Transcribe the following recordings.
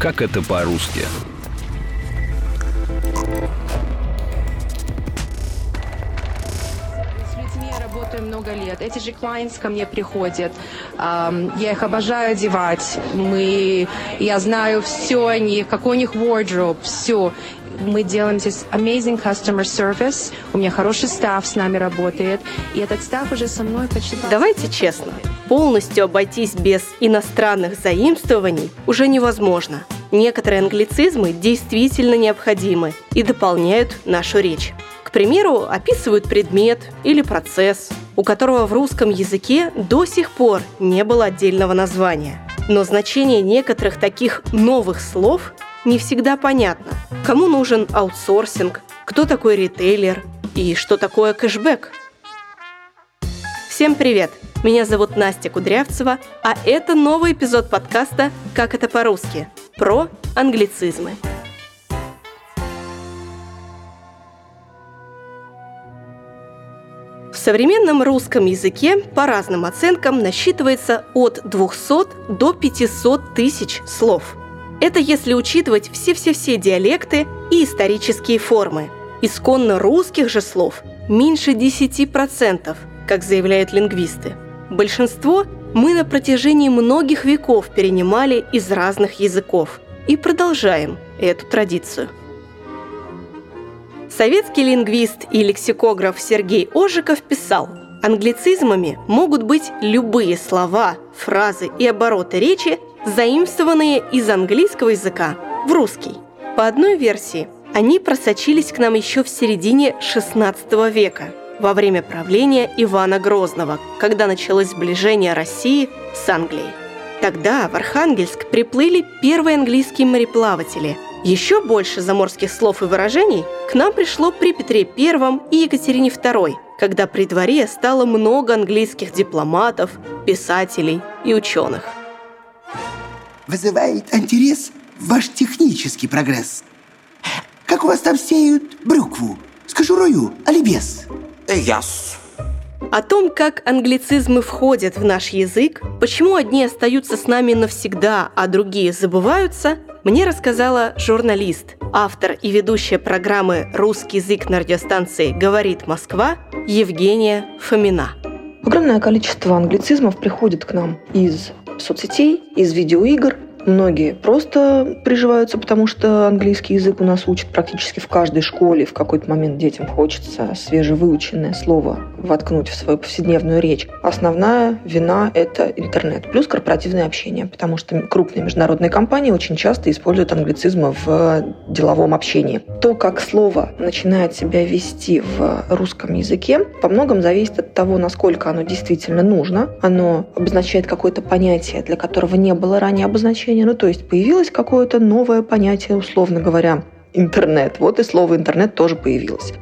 Как это по-русски? работаю много лет. Эти же clients ко мне приходят. Я их обожаю одевать. Мы, я знаю все о них, какой у них wardrobe, все. Мы делаем здесь amazing customer service. У меня хороший став с нами работает. И этот став уже со мной почти... Давайте честно. Полностью обойтись без иностранных заимствований уже невозможно. Некоторые англицизмы действительно необходимы и дополняют нашу речь. К примеру, описывают предмет или процесс, у которого в русском языке до сих пор не было отдельного названия. Но значение некоторых таких новых слов не всегда понятно. Кому нужен аутсорсинг, кто такой ритейлер и что такое кэшбэк. Всем привет! Меня зовут Настя Кудрявцева, а это новый эпизод подкаста «Как это по-русски» про англицизмы. В современном русском языке по разным оценкам насчитывается от 200 до 500 тысяч слов. Это если учитывать все-все-все диалекты и исторические формы. Исконно русских же слов меньше 10%, как заявляют лингвисты. Большинство мы на протяжении многих веков перенимали из разных языков и продолжаем эту традицию – Советский лингвист и лексикограф Сергей Ожиков писал, англицизмами могут быть любые слова, фразы и обороты речи, заимствованные из английского языка в русский. По одной версии, они просочились к нам еще в середине XVI века, во время правления Ивана Грозного, когда началось сближение России с Англией. Тогда в Архангельск приплыли первые английские мореплаватели – еще больше заморских слов и выражений к нам пришло при Петре I и Екатерине II, когда при дворе стало много английских дипломатов, писателей и ученых. Вызывает интерес ваш технический прогресс. Как у вас там сеют брюкву? С кожурою, без? Yes. О том, как англицизмы входят в наш язык, почему одни остаются с нами навсегда, а другие забываются, мне рассказала журналист, автор и ведущая программы «Русский язык» на радиостанции «Говорит Москва» Евгения Фомина. Огромное количество англицизмов приходит к нам из соцсетей, из видеоигр – Многие просто приживаются, потому что английский язык у нас учат практически в каждой школе. В какой-то момент детям хочется свежевыученное слово воткнуть в свою повседневную речь. Основная вина – это интернет, плюс корпоративное общение, потому что крупные международные компании очень часто используют англицизмы в деловом общении. То, как слово начинает себя вести в русском языке, по многом зависит от того, насколько оно действительно нужно. Оно обозначает какое-то понятие, для которого не было ранее обозначения, значение. Ну, то есть появилось какое-то новое понятие, условно говоря, интернет. Вот и слово интернет тоже появилось.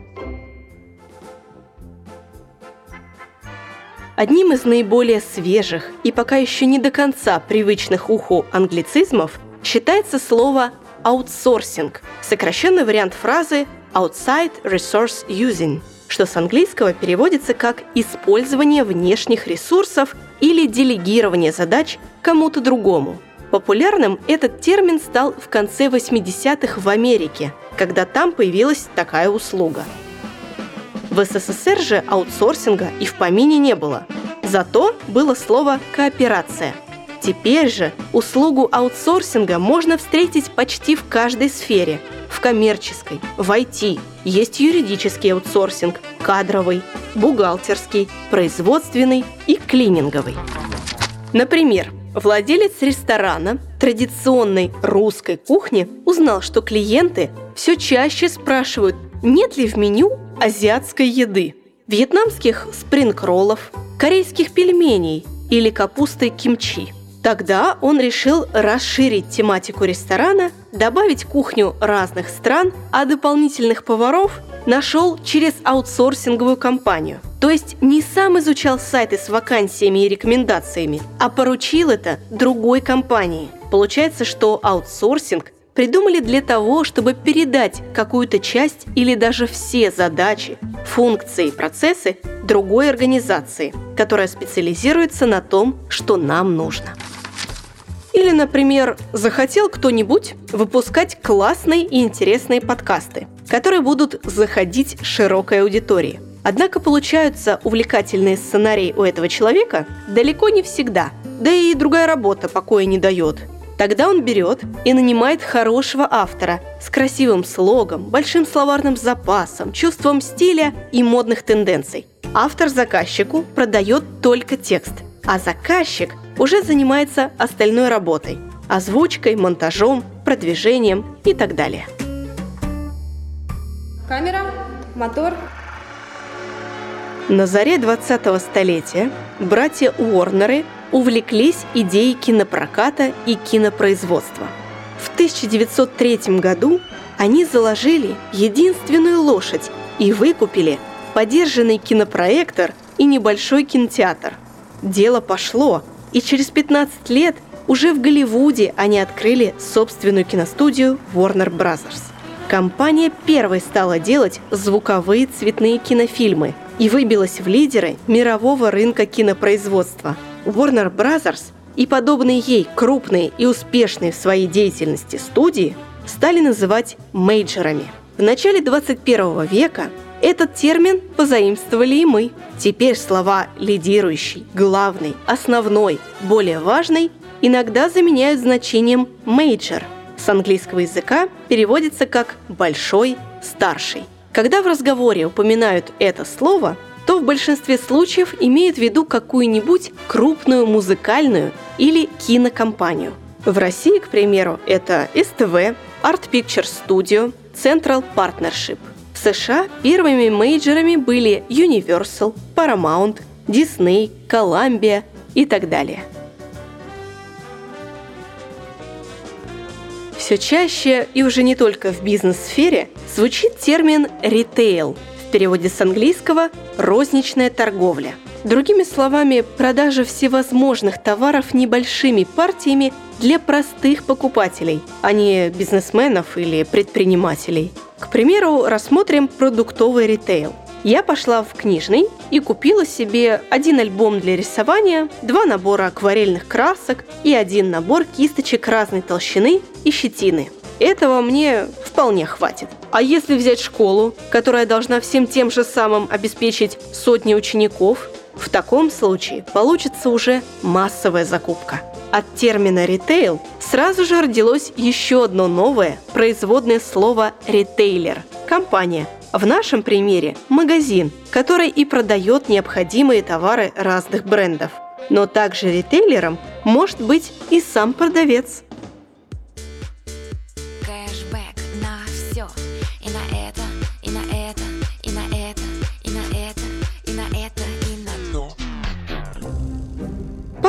Одним из наиболее свежих и пока еще не до конца привычных уху англицизмов считается слово «аутсорсинг», сокращенный вариант фразы «outside resource using», что с английского переводится как «использование внешних ресурсов» или «делегирование задач кому-то другому». Популярным этот термин стал в конце 80-х в Америке, когда там появилась такая услуга. В СССР же аутсорсинга и в помине не было. Зато было слово «кооперация». Теперь же услугу аутсорсинга можно встретить почти в каждой сфере. В коммерческой, в IT. Есть юридический аутсорсинг, кадровый, бухгалтерский, производственный и клининговый. Например, Владелец ресторана традиционной русской кухни узнал, что клиенты все чаще спрашивают, нет ли в меню азиатской еды, вьетнамских спринг-роллов, корейских пельменей или капусты кимчи. Тогда он решил расширить тематику ресторана, добавить кухню разных стран, а дополнительных поваров нашел через аутсорсинговую компанию. То есть не сам изучал сайты с вакансиями и рекомендациями, а поручил это другой компании. Получается, что аутсорсинг придумали для того, чтобы передать какую-то часть или даже все задачи, функции и процессы другой организации, которая специализируется на том, что нам нужно. Или, например, захотел кто-нибудь выпускать классные и интересные подкасты, которые будут заходить широкой аудитории. Однако получаются увлекательные сценарии у этого человека далеко не всегда. Да и другая работа покоя не дает. Тогда он берет и нанимает хорошего автора с красивым слогом, большим словарным запасом, чувством стиля и модных тенденций. Автор заказчику продает только текст, а заказчик уже занимается остальной работой – озвучкой, монтажом, продвижением и так далее. Камера, мотор. На заре 20-го столетия братья Уорнеры увлеклись идеей кинопроката и кинопроизводства. В 1903 году они заложили единственную лошадь и выкупили подержанный кинопроектор и небольшой кинотеатр. Дело пошло, и через 15 лет уже в Голливуде они открыли собственную киностудию Warner Brothers. Компания первой стала делать звуковые цветные кинофильмы – и выбилась в лидеры мирового рынка кинопроизводства. Warner Brothers и подобные ей крупные и успешные в своей деятельности студии стали называть мейджорами. В начале 21 века этот термин позаимствовали и мы. Теперь слова «лидирующий», «главный», «основной», «более важный» иногда заменяют значением «мейджор». С английского языка переводится как «большой», «старший». Когда в разговоре упоминают это слово, то в большинстве случаев имеют в виду какую-нибудь крупную музыкальную или кинокомпанию. В России, к примеру, это СТВ, Art Picture Studio, Central Partnership. США первыми мейджерами были Universal, Paramount, Disney, Columbia и так далее – Все чаще, и уже не только в бизнес-сфере, звучит термин «ритейл», в переводе с английского «розничная торговля». Другими словами, продажа всевозможных товаров небольшими партиями для простых покупателей, а не бизнесменов или предпринимателей. К примеру, рассмотрим продуктовый ритейл – я пошла в книжный и купила себе один альбом для рисования, два набора акварельных красок и один набор кисточек разной толщины и щетины. Этого мне вполне хватит. А если взять школу, которая должна всем тем же самым обеспечить сотни учеников, в таком случае получится уже массовая закупка. От термина «ритейл» сразу же родилось еще одно новое производное слово «ритейлер» – компания – в нашем примере магазин, который и продает необходимые товары разных брендов. Но также ритейлером может быть и сам продавец.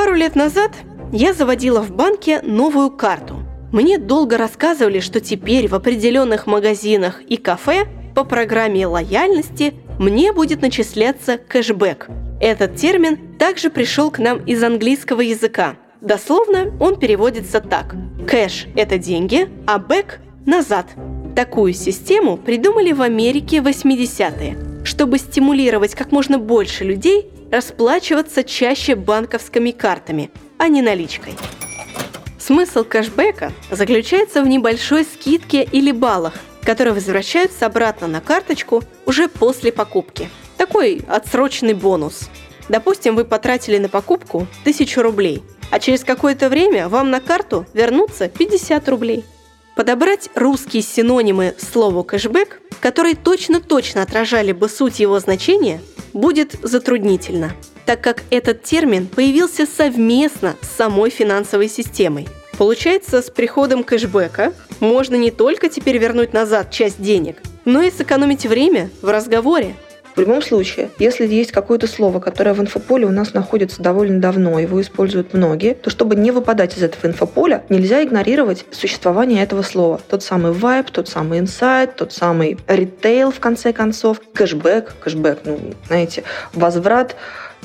Пару лет назад я заводила в банке новую карту. Мне долго рассказывали, что теперь в определенных магазинах и кафе по программе лояльности мне будет начисляться кэшбэк. Этот термин также пришел к нам из английского языка. Дословно он переводится так. Кэш – это деньги, а бэк – назад. Такую систему придумали в Америке в 80-е, чтобы стимулировать как можно больше людей расплачиваться чаще банковскими картами, а не наличкой. Смысл кэшбэка заключается в небольшой скидке или баллах, которые возвращаются обратно на карточку уже после покупки. Такой отсроченный бонус. Допустим, вы потратили на покупку 1000 рублей, а через какое-то время вам на карту вернутся 50 рублей. Подобрать русские синонимы слову «кэшбэк», которые точно-точно отражали бы суть его значения, будет затруднительно, так как этот термин появился совместно с самой финансовой системой – Получается, с приходом кэшбэка можно не только теперь вернуть назад часть денег, но и сэкономить время в разговоре. В любом случае, если есть какое-то слово, которое в инфополе у нас находится довольно давно, его используют многие, то чтобы не выпадать из этого инфополя, нельзя игнорировать существование этого слова. Тот самый вайб, тот самый инсайт, тот самый ритейл, в конце концов, кэшбэк, кэшбэк, ну, знаете, возврат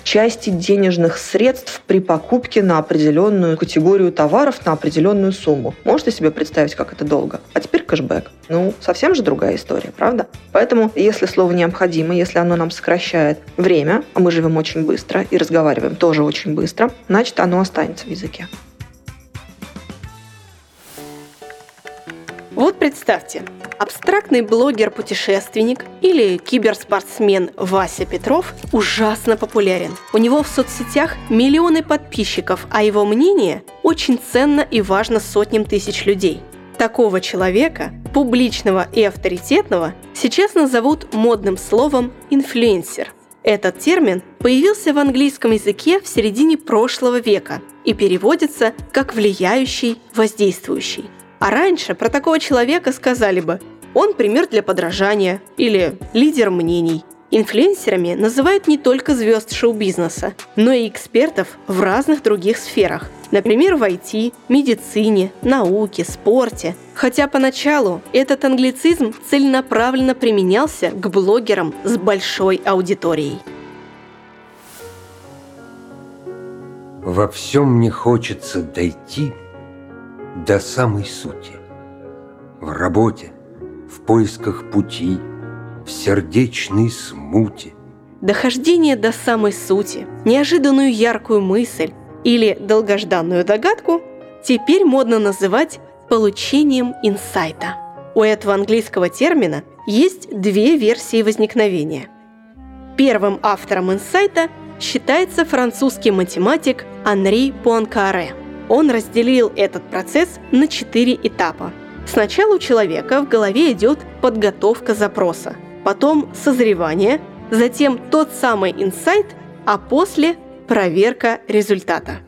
части денежных средств при покупке на определенную категорию товаров на определенную сумму. Можете себе представить, как это долго? А теперь кэшбэк. Ну, совсем же другая история, правда? Поэтому, если слово необходимо, если оно нам сокращает время, а мы живем очень быстро и разговариваем тоже очень быстро, значит, оно останется в языке. Вот представьте, абстрактный блогер-путешественник или киберспортсмен Вася Петров ужасно популярен. У него в соцсетях миллионы подписчиков, а его мнение очень ценно и важно сотням тысяч людей. Такого человека, публичного и авторитетного, сейчас назовут модным словом «инфлюенсер». Этот термин появился в английском языке в середине прошлого века и переводится как «влияющий, воздействующий». А раньше про такого человека сказали бы «он пример для подражания» или «лидер мнений». Инфлюенсерами называют не только звезд шоу-бизнеса, но и экспертов в разных других сферах. Например, в IT, медицине, науке, спорте. Хотя поначалу этот англицизм целенаправленно применялся к блогерам с большой аудиторией. Во всем мне хочется дойти до самой сути. В работе, в поисках пути, в сердечной смуте. Дохождение до самой сути, неожиданную яркую мысль или долгожданную догадку теперь модно называть получением инсайта. У этого английского термина есть две версии возникновения. Первым автором инсайта считается французский математик Анри Пуанкаре – он разделил этот процесс на четыре этапа. Сначала у человека в голове идет подготовка запроса, потом созревание, затем тот самый инсайт, а после проверка результата.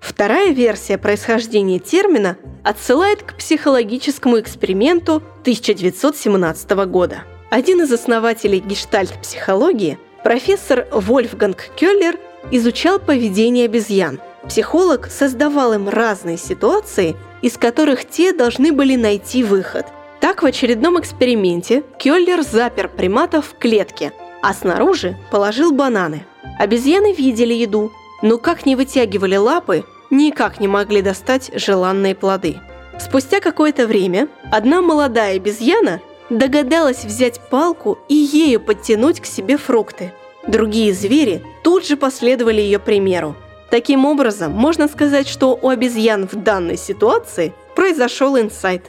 Вторая версия происхождения термина отсылает к психологическому эксперименту 1917 года. Один из основателей гештальт-психологии, профессор Вольфганг Келлер, изучал поведение обезьян – Психолог создавал им разные ситуации, из которых те должны были найти выход. Так в очередном эксперименте Кёллер запер приматов в клетке, а снаружи положил бананы. Обезьяны видели еду, но как не вытягивали лапы, никак не могли достать желанные плоды. Спустя какое-то время одна молодая обезьяна догадалась взять палку и ею подтянуть к себе фрукты. Другие звери тут же последовали ее примеру – Таким образом, можно сказать, что у обезьян в данной ситуации произошел инсайт.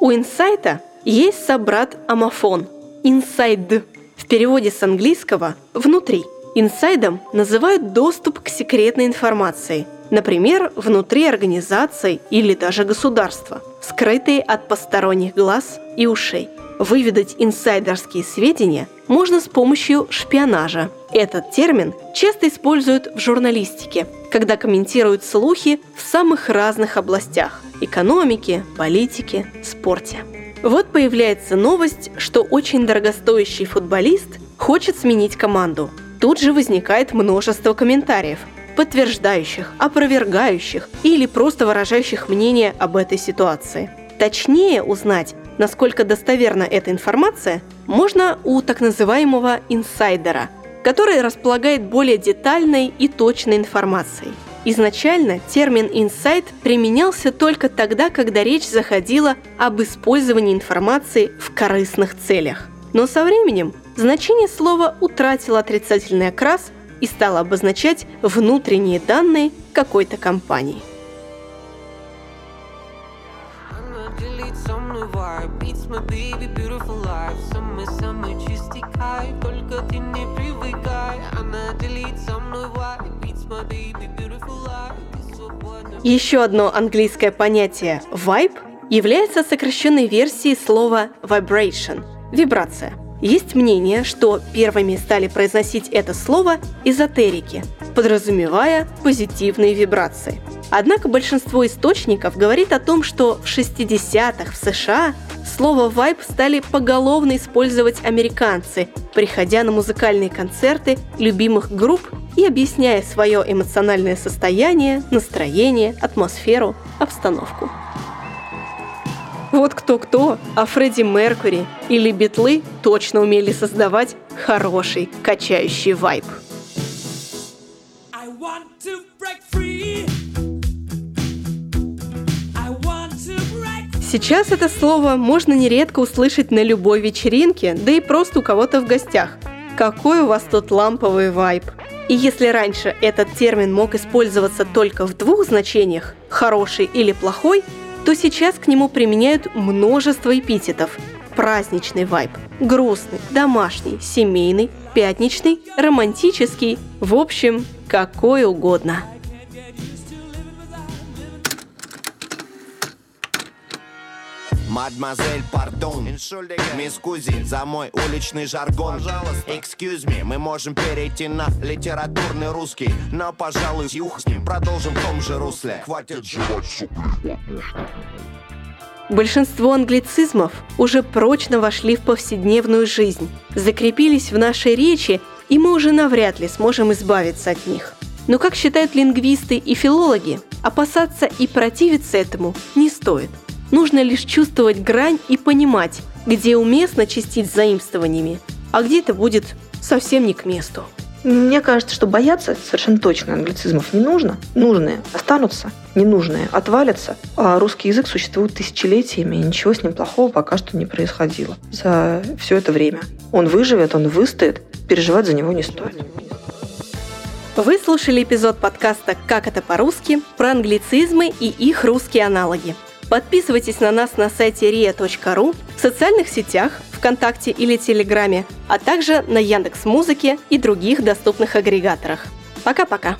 У инсайта есть собрат амофон – инсайд. В переводе с английского «внутри». Инсайдом называют доступ к секретной информации, например, внутри организации или даже государства, скрытые от посторонних глаз и ушей. Выведать инсайдерские сведения можно с помощью шпионажа – этот термин часто используют в журналистике, когда комментируют слухи в самых разных областях – экономике, политике, спорте. Вот появляется новость, что очень дорогостоящий футболист хочет сменить команду. Тут же возникает множество комментариев, подтверждающих, опровергающих или просто выражающих мнение об этой ситуации. Точнее узнать, насколько достоверна эта информация, можно у так называемого инсайдера – который располагает более детальной и точной информацией. Изначально термин «инсайт» применялся только тогда, когда речь заходила об использовании информации в корыстных целях. Но со временем значение слова утратило отрицательный окрас и стало обозначать внутренние данные какой-то компании. My baby, beautiful life Самый, самый чистый кайф Только ты не привыкай Она делит со мной vibe Beats my baby, beautiful life Еще одно английское понятие «vibe» является сокращенной версией слова «vibration» – вибрация. Есть мнение, что первыми стали произносить это слово эзотерики, подразумевая позитивные вибрации. Однако большинство источников говорит о том, что в 60-х в США Слово «вайб» стали поголовно использовать американцы, приходя на музыкальные концерты любимых групп и объясняя свое эмоциональное состояние, настроение, атмосферу, обстановку. Вот кто-кто, а Фредди Меркури или Битлы точно умели создавать хороший, качающий вайб. Сейчас это слово можно нередко услышать на любой вечеринке, да и просто у кого-то в гостях. Какой у вас тут ламповый вайб? И если раньше этот термин мог использоваться только в двух значениях – хороший или плохой, то сейчас к нему применяют множество эпитетов. Праздничный вайб, грустный, домашний, семейный, пятничный, романтический, в общем, какой угодно. Мадемуазель, пардон. Мисс Кузи, за мой уличный жаргон. Excuse me, мы можем перейти на литературный русский Но, пожалуй, юх с ним. Продолжим в том же русле. Хватит жевать сопли Большинство англицизмов уже прочно вошли в повседневную жизнь, закрепились в нашей речи, и мы уже навряд ли сможем избавиться от них. Но, как считают лингвисты и филологи, опасаться и противиться этому не стоит. Нужно лишь чувствовать грань и понимать, где уместно чистить заимствованиями, а где это будет совсем не к месту. Мне кажется, что бояться совершенно точно англицизмов не нужно. Нужные останутся, ненужные отвалятся. А русский язык существует тысячелетиями, и ничего с ним плохого пока что не происходило за все это время. Он выживет, он выстоит, переживать за него не стоит. Вы слушали эпизод подкаста «Как это по-русски» про англицизмы и их русские аналоги. Подписывайтесь на нас на сайте ria.ru, в социальных сетях, ВКонтакте или Телеграме, а также на Яндекс Музыке и других доступных агрегаторах. Пока-пока!